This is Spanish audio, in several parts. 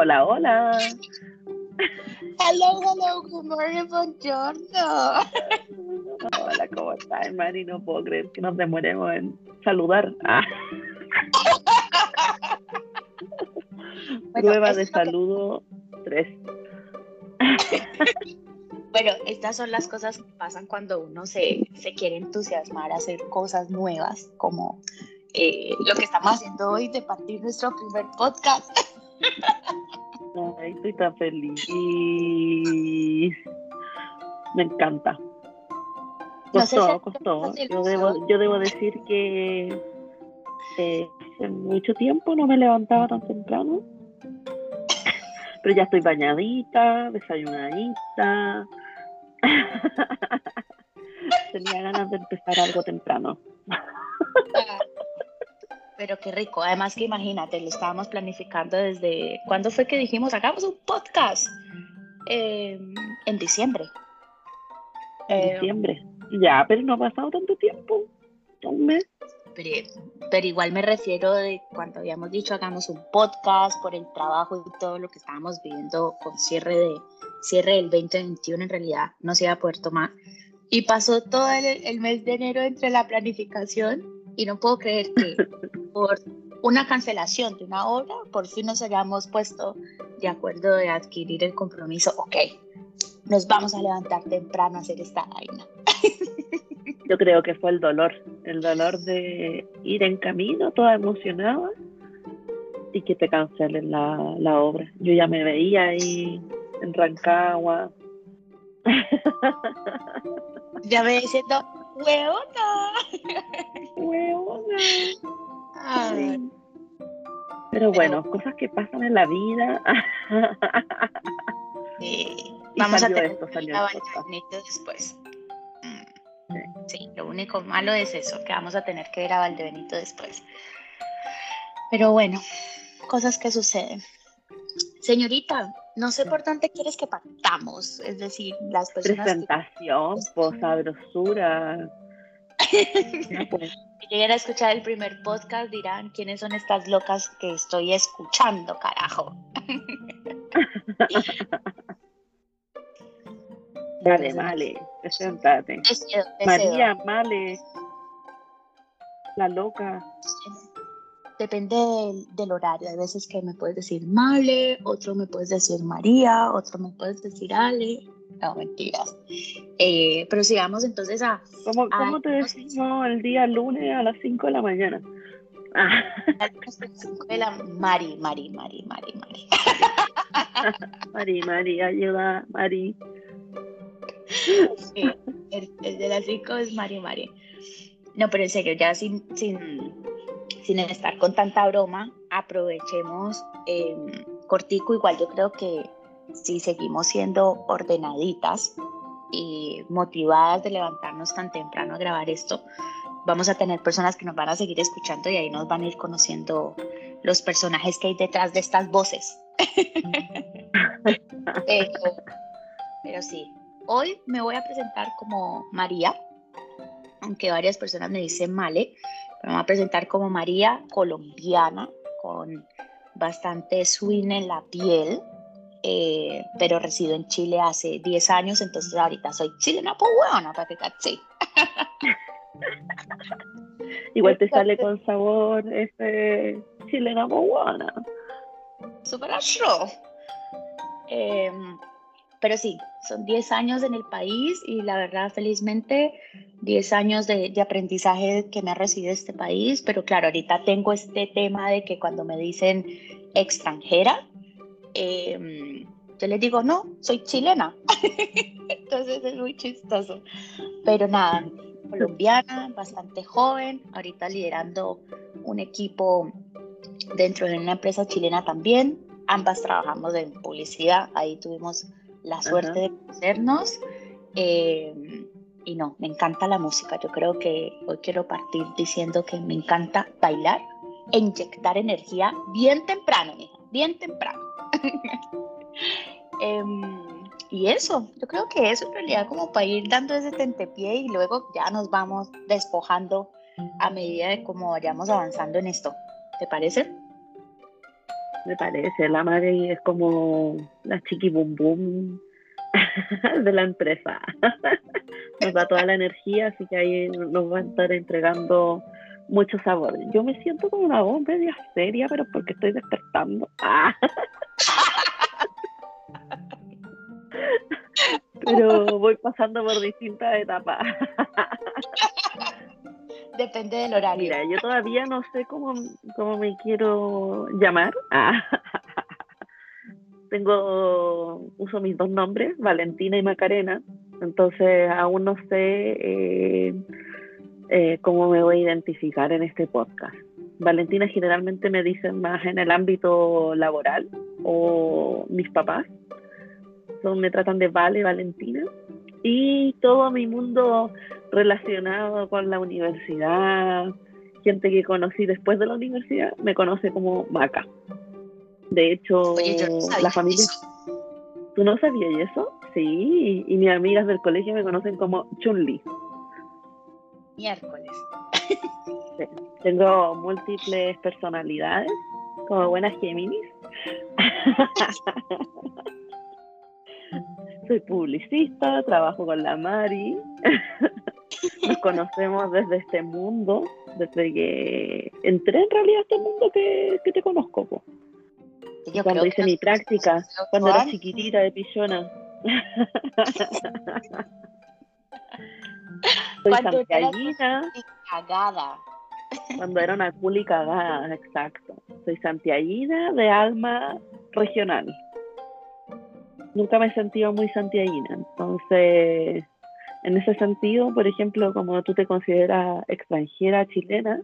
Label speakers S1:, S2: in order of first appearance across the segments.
S1: Hola, hola.
S2: Hello, hello, good morning, buongiorno.
S1: Hola, ¿cómo estás, Mari? No puedo creer que nos demoremos en saludar. Ah. Prueba de saludo 3.
S2: Bueno, estas son las cosas que pasan cuando uno se, se quiere entusiasmar a hacer cosas nuevas, como eh, lo que estamos haciendo hoy de partir nuestro primer podcast.
S1: Ay, estoy tan feliz. Me encanta. Costó, costó. Yo debo, yo debo decir que eh, hace mucho tiempo no me levantaba tan temprano. Pero ya estoy bañadita, desayunadita. Tenía ganas de empezar algo temprano.
S2: Pero qué rico. Además que imagínate, lo estábamos planificando desde... ¿Cuándo fue que dijimos, hagamos un podcast? Em, en diciembre.
S1: En em, diciembre. Ya, pero no ha pasado tanto tiempo. Un mes.
S2: Pero, pero, igual me refiero de cuando habíamos dicho hagamos un podcast por el trabajo y todo lo que estábamos viviendo con cierre de cierre del 2021 en realidad no se iba a poder tomar y pasó todo el, el mes de enero entre la planificación y no puedo creer que por una cancelación de una obra, por fin nos hayamos puesto de acuerdo de adquirir el compromiso, ok, nos vamos a levantar temprano a hacer esta vaina.
S1: Yo creo que fue el dolor, el dolor de ir en camino, toda emocionada, y que te cancelen la, la obra. Yo ya me veía ahí en Rancagua.
S2: Ya me diciendo, huevona.
S1: Huevona. Pero bueno, cosas que pasan en la vida.
S2: Vamos a tener esto, salió después. Mm, sí. lo único malo es eso, que vamos a tener que ver a Valdebenito después. Pero bueno, cosas que suceden. Señorita, no sé por dónde quieres que partamos, es decir, las personas.
S1: Presentación, posabrosura.
S2: pues. Si llegan a escuchar el primer podcast dirán quiénes son estas locas que estoy escuchando, carajo.
S1: Vale, vale, preséntate. María, vale. La loca.
S2: Depende del, horario. Hay veces que me puedes decir Male, otro me puedes decir María, otro me puedes decir Ale. No, mentiras. Eh, pero sigamos entonces a...
S1: ¿Cómo, cómo te decimos el día lunes a las 5 de la mañana?
S2: Ah. A las 5 de la... Mari, Mari, Mari, Mari, Mari.
S1: Mari, Mari, ayuda, Mari.
S2: Sí, el, de las 5 es Mari, Mari. No, pero en serio, ya sin, sin, sin estar con tanta broma, aprovechemos eh, cortico, igual yo creo que si seguimos siendo ordenaditas y motivadas de levantarnos tan temprano a grabar esto, vamos a tener personas que nos van a seguir escuchando y ahí nos van a ir conociendo los personajes que hay detrás de estas voces. pero, sí, hoy me voy a presentar como María, aunque varias personas me dicen Male, me voy a presentar como María colombiana, con bastante swing en la piel, eh, pero resido en Chile hace 10 años, entonces ahorita soy chilena, pues bueno, para que sí.
S1: Igual te sale con sabor este chilena buena.
S2: Super show. Pero sí, son 10 años en el país y la verdad, felizmente, 10 años de, de, aprendizaje que me ha recibido este país. Pero claro, ahorita tengo este tema de que cuando me dicen extranjera, Em, yo les digo, no, soy chilena. Entonces es muy chistoso. Pero nada, colombiana, bastante joven, ahorita liderando un equipo dentro de una empresa chilena también. Ambas trabajamos en publicidad, ahí tuvimos la suerte de conocernos. Em, y no, me encanta la música. Yo creo que hoy quiero partir diciendo que me encanta bailar e inyectar energía bien temprano, bien temprano. Em, y eso, yo creo que eso en realidad como para ir dando ese tentepié y luego ya nos vamos despojando a medida de cómo vayamos avanzando en esto. ¿Te parece?
S1: Me parece, la Mari es como la chiqui bum bum de la empresa. nos da toda la energía, así que ahí nos va a estar entregando mucho sabor. Yo me siento como una voz media seria, pero porque estoy despertando. pero voy pasando por distintas etapas.
S2: Depende del horario.
S1: Mira, yo todavía no sé cómo, cómo me quiero llamar. Ah. Tengo, uso mis dos nombres, Valentina y Macarena. Entonces aún no sé eh, eh, cómo me voy a identificar en este podcast. Valentina generalmente me dicen más en el ámbito laboral o mis papás. Son, me tratan de Vale, Valentina. Y todo mi mundo relacionado con la universidad, gente que conocí después de la universidad, me conoce como Maca. De hecho, la familia... ¿Tú no sabías eso? Sí, y mis amigas del colegio me conocen como Chun-Li.
S2: Miércoles.
S1: Tengo múltiples personalidades, como buenas Géminis. Soy publicista, trabajo con la Mari. Nos conocemos desde este mundo, desde que entré en realidad a este mundo que, te conozco. cuando hice mi práctica, cuando era chiquitita de pillona. Soy santiaguina.
S2: Cagada.
S1: Cuando era una culi cagada, exacto. Soy santiaguina de alma regional. Nunca me he sentido muy santiaguina. Entonces, en ese sentido, por ejemplo, como tú te consideras extranjera chilena,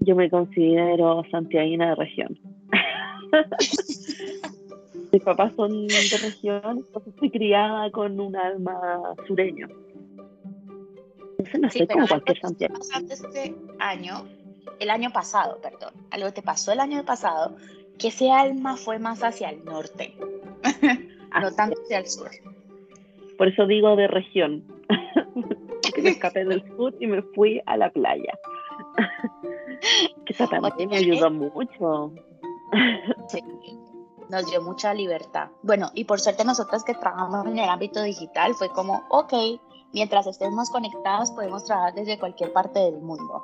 S1: yo me considero santiaguina de región. Mis papás son de región, entonces fui criada con un alma sureño.
S2: Entonces no sé como cualquier Santiago. este año, el año pasado, perdón, algo te pasó el año pasado, que ese alma fue más hacia el norte, no tanto hacia el sur.
S1: Por eso digo de región, que me escapé del sur y me fui a la playa. que eso también me ayudó mucho.
S2: sí nos dio mucha libertad. Bueno, y por suerte nosotras que trabajamos en el ámbito digital fue como, ok, mientras estemos conectados podemos trabajar desde cualquier parte del mundo.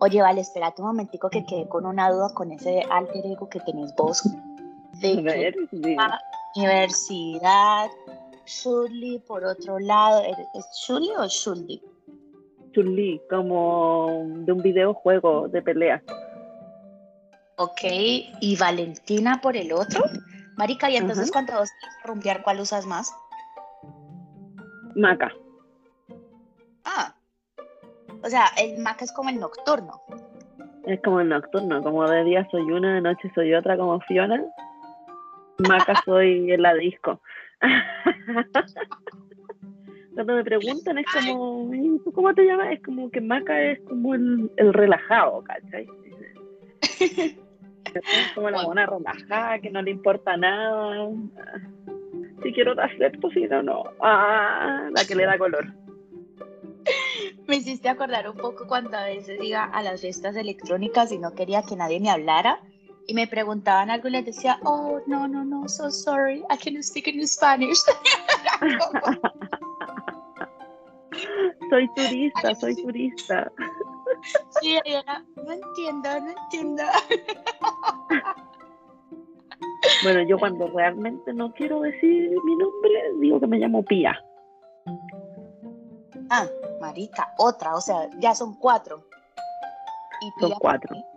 S2: Oye, vale, espérate un momentico que quedé con una duda con ese alter ego que tenés vos. De ver, universidad, Shully, por otro lado, ¿es Shully o Shully?
S1: Shully, como de un videojuego de pelea.
S2: Ok, y Valentina por el otro. Marica, y entonces cuando vas a rumbear, ¿cuál usas más?
S1: Maca.
S2: Ah, o sea, el maca es como el nocturno.
S1: Es como el nocturno, como de día soy una, de noche soy otra, como Fiona. Maca soy en la disco. Cuando me preguntan es como, ¿tú cómo te llamas? Es como que Maca es como el, el relajado, ¿cachai? como la buena relajada, que no le importa nada. Si quiero te acepto, si no, no. Ah, la que le da color.
S2: Me hiciste acordar un poco cuando a veces iba a las fiestas electrónicas y no quería que nadie me hablara y me preguntaban algo y les decía, oh, no, no, no, so sorry, I can speak in Spanish.
S1: soy turista, soy turista.
S2: Sí, no entiendo, no entiendo.
S1: Bueno, yo cuando realmente no quiero decir mi nombre, digo que me llamo Pía.
S2: Ah, Marita, otra, o sea, ya son cuatro.
S1: son cuatro. Porque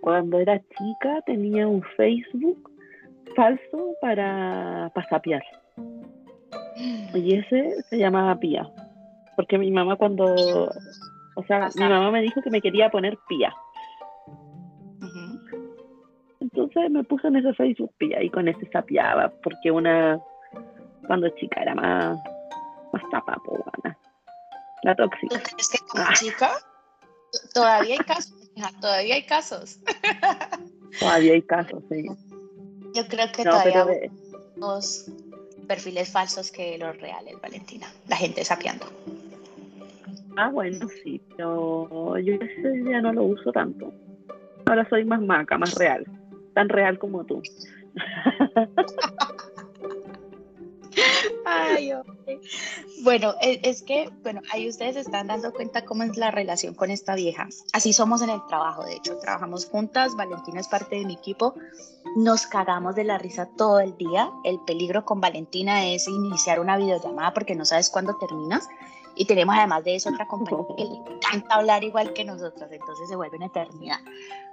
S1: cuando era chica tenía un Facebook falso para pasapiar. Y ese se llamaba Pía. Porque mi mamá cuando, o sea, mi mamá me dijo que me quería poner Pía. Entonces me puse en ese Facebook Pía y con ese sapiaba, porque una, cuando chica era más, más tapa, La tóxica.
S2: ¿Es que como ah. chica? Todavía hay casos, todavía hay casos.
S1: Todavía hay casos, sí.
S2: Yo creo que todavía hay dos perfiles falsos que los reales, Valentina. La gente sapeando.
S1: Ah, bueno, sí, pero yo ese ya no lo uso tanto. Ahora soy más maca, más real. Tan real como tú.
S2: Ay, Bueno, e, es, que, bueno, ahí ustedes están dando cuenta cómo es la relación con esta vieja. Así somos en el trabajo, de hecho, trabajamos juntas, Valentina es parte de mi equipo, nos cagamos de la risa todo el día. El peligro con Valentina es iniciar una videollamada porque no sabes cuándo terminas. Y tenemos además de eso otra compañía que le encanta hablar igual que nosotros, entonces se vuelve una eternidad.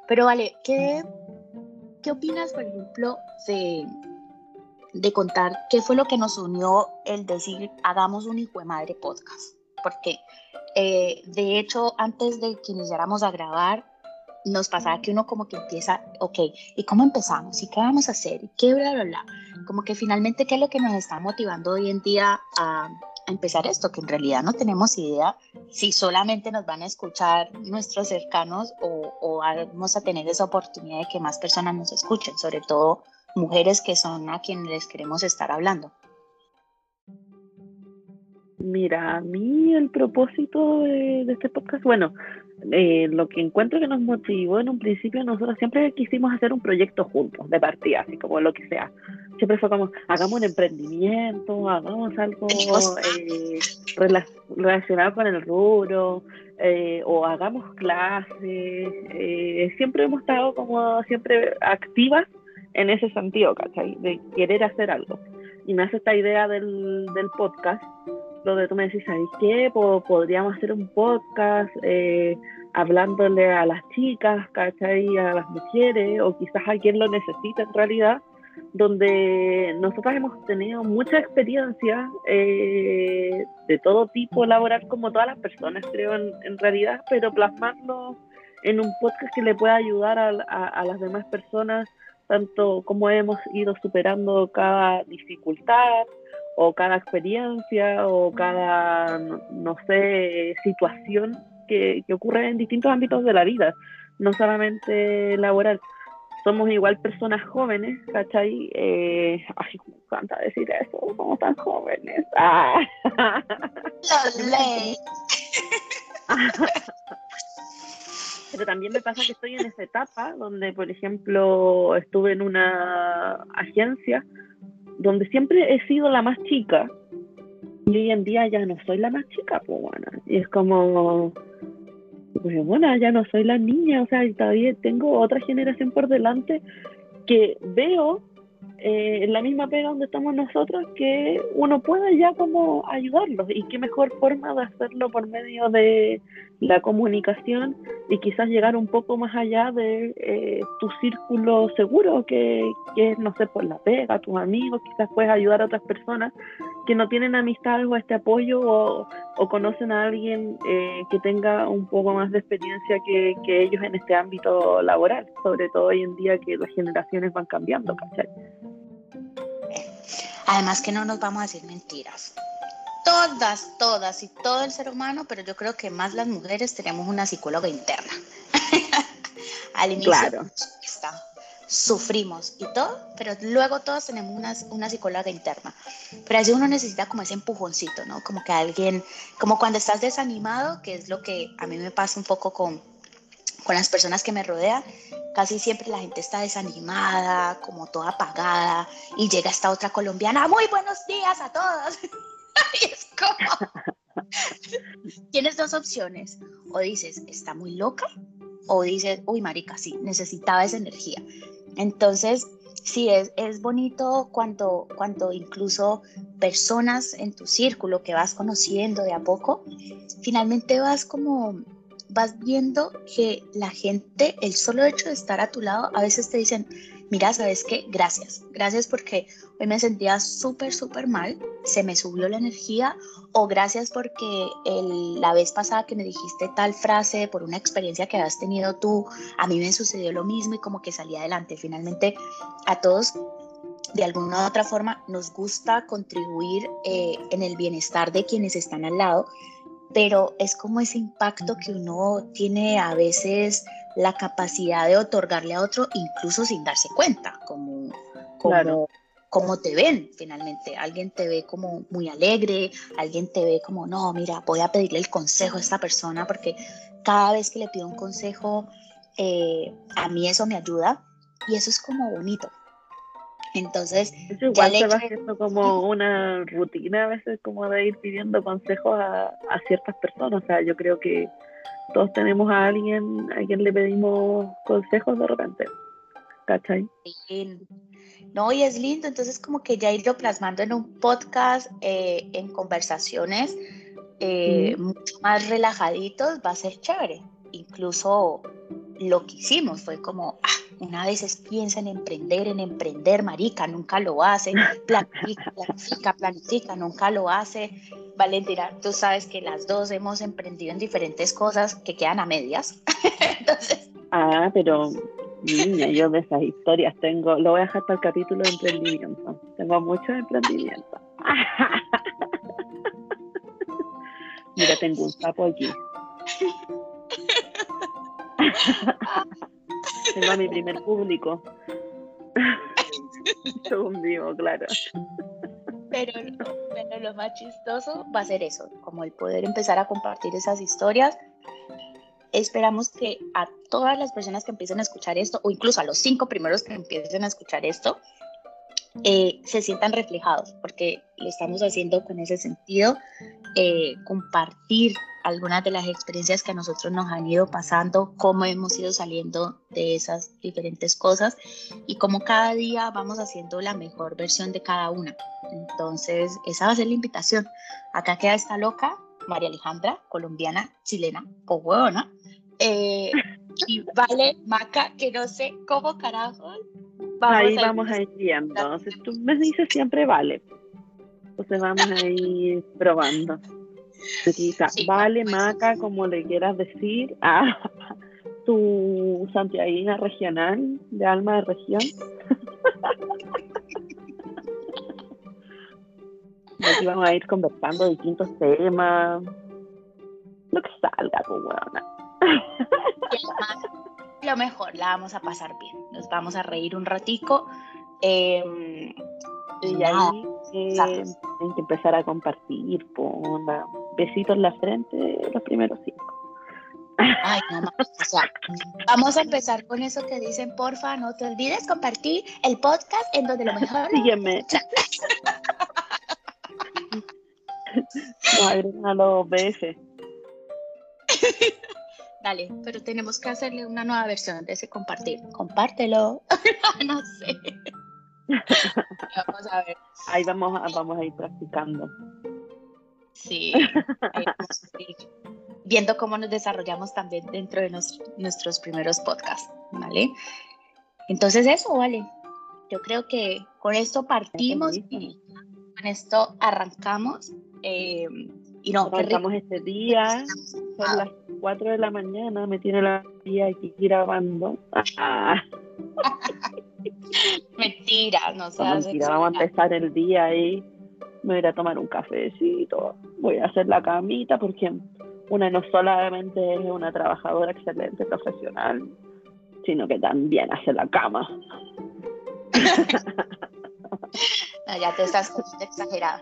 S2: Pero vale, ¿qué, qué opinas, por ejemplo, de, de contar qué fue lo que nos unió el decir hagamos un hijo de madre podcast? Porque eh, de hecho, antes de que iniciáramos a grabar, nos pasaba que uno como que empieza, ok, ¿y cómo empezamos? ¿Y qué vamos a hacer? ¿Y qué bla, bla, bla? Como que finalmente, ¿qué es lo que nos está motivando hoy en día a, empezar esto? Que en realidad no tenemos idea si solamente nos van a escuchar nuestros cercanos o, o vamos a tener esa oportunidad de que más personas nos escuchen, sobre todo mujeres que son a quienes les queremos estar hablando.
S1: Mira, a mí el propósito de, este podcast, bueno, eh, lo que encuentro que nos motivó en un principio, nosotros siempre quisimos hacer un proyecto juntos, de partida, así como lo que sea. Siempre fue como, hagamos un emprendimiento, hagamos algo eh, relacionado con el rubro, eh, o hagamos clases. siempre hemos estado como siempre activas en ese sentido, ¿cachai? De querer hacer algo. Y me hace esta idea del, del podcast donde tú me decís, ¿sabes qué? podríamos hacer un podcast eh, hablándole a las chicas, ¿cachai? A las mujeres, o quizás a quien lo necesita en realidad, donde nosotras hemos tenido mucha experiencia eh, de todo tipo laboral, como todas las personas, creo, en, realidad, pero plasmarlo en un podcast que le pueda ayudar a, a las demás personas, tanto como hemos ido superando cada dificultad, o cada experiencia o cada, no, sé, situación que, ocurre en distintos ámbitos de la vida, no solamente laboral. Somos igual personas jóvenes, ¿cachai? Eh, ay, me encanta decir eso, somos tan jóvenes. Ah. Pero también me pasa que estoy en esa etapa donde, por ejemplo, estuve en una agencia donde siempre he sido la más chica y hoy en día ya no soy la más chica, pues bueno, y es como, pues bueno, ya no soy la niña, o sea, todavía tengo otra generación por delante que veo eh, en la misma pega donde estamos nosotros que uno pueda ya como ayudarlos y qué mejor forma de hacerlo por medio de la comunicación y quizás llegar un poco más allá de eh, tu círculo seguro que, que no sé, por la pega, tus amigos, quizás puedes ayudar a otras personas que no tienen amistad o este apoyo o, o conocen a alguien eh, que tenga un poco más de experiencia que, que ellos en este ámbito laboral, sobre todo hoy en día que las generaciones van cambiando, ¿cachai?
S2: Además que no nos vamos a decir mentiras. Todas, todas y todo el ser humano, pero yo creo que más las mujeres tenemos una psicóloga interna. Al inicio claro. sufrimos y todo, pero luego todos tenemos una, una psicóloga interna. Pero así uno necesita como ese empujoncito, ¿no? Como que alguien, como cuando estás desanimado, que es lo que a mí me pasa un poco con, con las personas que me rodean, casi siempre la gente está desanimada, como toda apagada, y llega esta otra colombiana, muy buenos días a todos. y es como, tienes dos opciones, o dices, está muy loca, o dices, uy, marica, sí, necesitaba esa energía. Entonces, sí, es, es bonito cuando, cuando incluso personas en tu círculo que vas conociendo de a poco, finalmente vas como vas viendo que la gente, el solo hecho de estar a tu lado, a veces te dicen, mira, ¿sabes qué? Gracias, gracias porque hoy me sentía súper, súper mal, se me subió la energía, o gracias porque la vez pasada que me dijiste tal frase por una experiencia que has tenido tú, a mí me sucedió lo mismo y como que salí adelante. Finalmente, a todos de alguna u otra forma nos gusta contribuir eh, en el bienestar de quienes están al lado, pero es como ese impacto que uno tiene a veces la capacidad de otorgarle a otro incluso sin darse cuenta, como, como, te ven finalmente. Alguien te ve como muy alegre, alguien te ve como, no, mira, voy a pedirle el consejo a esta persona porque cada vez que le pido un consejo eh, a mí eso me ayuda y eso es como bonito. Entonces,
S1: eso igual se va haciendo como una rutina a veces como de ir pidiendo consejos a, a, ciertas personas. O sea, yo creo que todos tenemos a alguien a quien le pedimos consejos de repente. ¿Cachai?
S2: No, y es lindo, entonces como que ya irlo plasmando en un podcast, eh, en conversaciones eh, mucho más relajaditos, va a ser chévere. Incluso lo que hicimos fue como, ah, una vez piensa en emprender, en emprender, marica, nunca lo hace, planifica, planifica, planifica, nunca lo hace. Valentina, tú sabes que las dos hemos emprendido en diferentes cosas que quedan a medias. Entonces...
S1: Ah, pero Niña, yo de esas historias tengo, lo voy a dejar para el capítulo de emprendimiento. Tengo mucho emprendimiento. Mira, tengo un sapo aquí. tengo a mi primer público. un vivo, claro.
S2: Pero, pero lo más chistoso va a ser eso, como el poder empezar a compartir esas historias Esperamos que a todas las personas que empiecen a escuchar esto, o incluso a los cinco primeros que empiecen a escuchar esto, eh, se sientan reflejados, porque lo estamos haciendo con ese sentido, eh, compartir algunas de las experiencias que a nosotros nos han ido pasando, cómo hemos ido saliendo de esas diferentes cosas y cómo cada día vamos haciendo la mejor versión de cada una. Entonces, esa va a ser la invitación. Acá queda esta loca, María Alejandra, colombiana, chilena, o huevona, eh, y vale Maca, que no sé cómo carajo.
S1: Ahí vamos a ir viendo. Si tú me dices siempre vale. Entonces vamos a ir probando. vale, Maca, como le quieras decir. Ah, tu santiaguina regional de alma de región. Aquí vamos a ir conversando distintos temas. Lo que salga, pues, bueno.
S2: Lo mejor, la vamos a pasar bien. Nos vamos a reír un ratico. Em,
S1: y ahí eh, tienen que empezar a compartir. Con besitos en la frente, los primeros cinco.
S2: Ay, no, o sea, vamos a empezar con eso que dicen, porfa, no te olvides compartir el podcast en donde lo mejor.
S1: Sígueme. no, a los BF.
S2: Dale, pero tenemos que hacerle una nueva versión de ese compartir. Compártelo. no sé.
S1: vamos a ver. Ahí vamos a, vamos a ir practicando.
S2: Sí. Viendo cómo nos desarrollamos también dentro de nuestros primeros podcasts, ¿vale? Entonces eso, vale. Yo creo que con esto partimos y con esto arrancamos. Eh, y no,
S1: arrancamos este día, son las 4 de la mañana, me tiene la día aquí grabando.
S2: mentira, no sé.
S1: mentira, vamos a empezar el día ahí. Me voy a tomar un cafecito, voy a hacer la camita porque una no solamente es una trabajadora excelente profesional, sino que también hace la cama.
S2: ya te estás exagerada.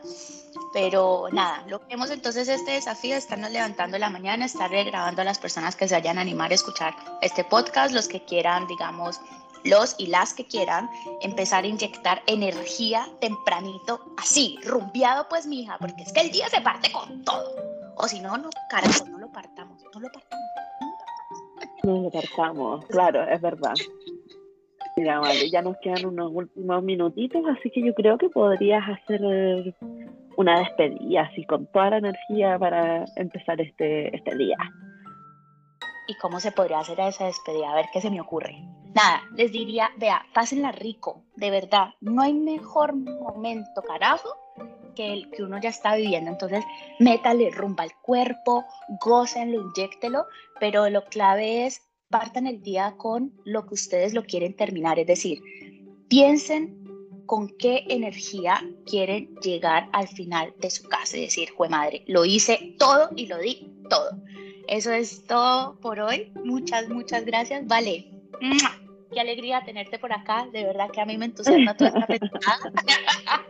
S2: Pero nada, lo que hemos entonces este desafío es estarnos levantando la mañana, estar grabando a las personas que se vayan a animar a escuchar este podcast, los que quieran, digamos, los y las que quieran empezar a inyectar energía tempranito, así, rumbeado pues, mija, porque es que el día se parte con todo. O si no, no, carajo, no lo partamos, no lo partamos.
S1: No lo partamos, claro, es verdad. Mira, vale, ya nos quedan unos últimos minutitos, así que yo creo que podrías hacer una despedida así con toda la energía para empezar este, este día.
S2: ¿Y cómo se podría hacer esa despedida? A ver qué se me ocurre. Nada, les diría, vea, pásenla rico, de verdad. No hay mejor momento, carajo, que el que uno ya está viviendo. Entonces, métale rumba al cuerpo, gócenlo, inyectelo, pero lo clave es partan el día con lo que ustedes lo quieren terminar. Es decir, piensen con qué energía quieren llegar al final de su casa. Es decir, jue madre, lo hice todo y lo di todo. Eso es todo por hoy. Muchas, muchas gracias. Vale. Qué alegría tenerte por acá. De verdad que a mí me entusiasma toda esta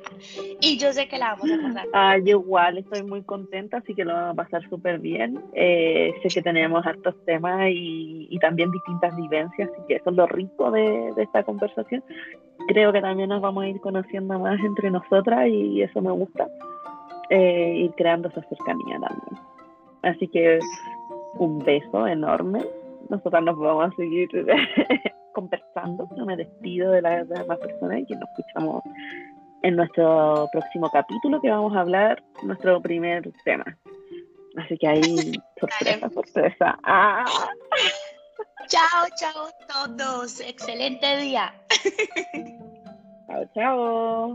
S2: y yo sé que la vamos a pasar.
S1: Ah, yo igual estoy muy contenta, así que lo vamos a pasar súper bien. Eh, sé que tenemos hartos temas y, y, también distintas vivencias, así que eso es lo rico de, de esta conversación. Creo que también nos vamos a ir conociendo más entre nosotras y eso me gusta. Eh, ir creando esa cercanía también. Así que un beso enorme. Nosotras nos vamos a seguir conversando. Yo me despido de las demás personas y que nos escuchamos en nuestro próximo capítulo que vamos a hablar nuestro primer tema. Así que ahí, sorpresa, sorpresa. ¡Ah!
S2: Chao, chao todos. Excelente día.
S1: Chao, chao.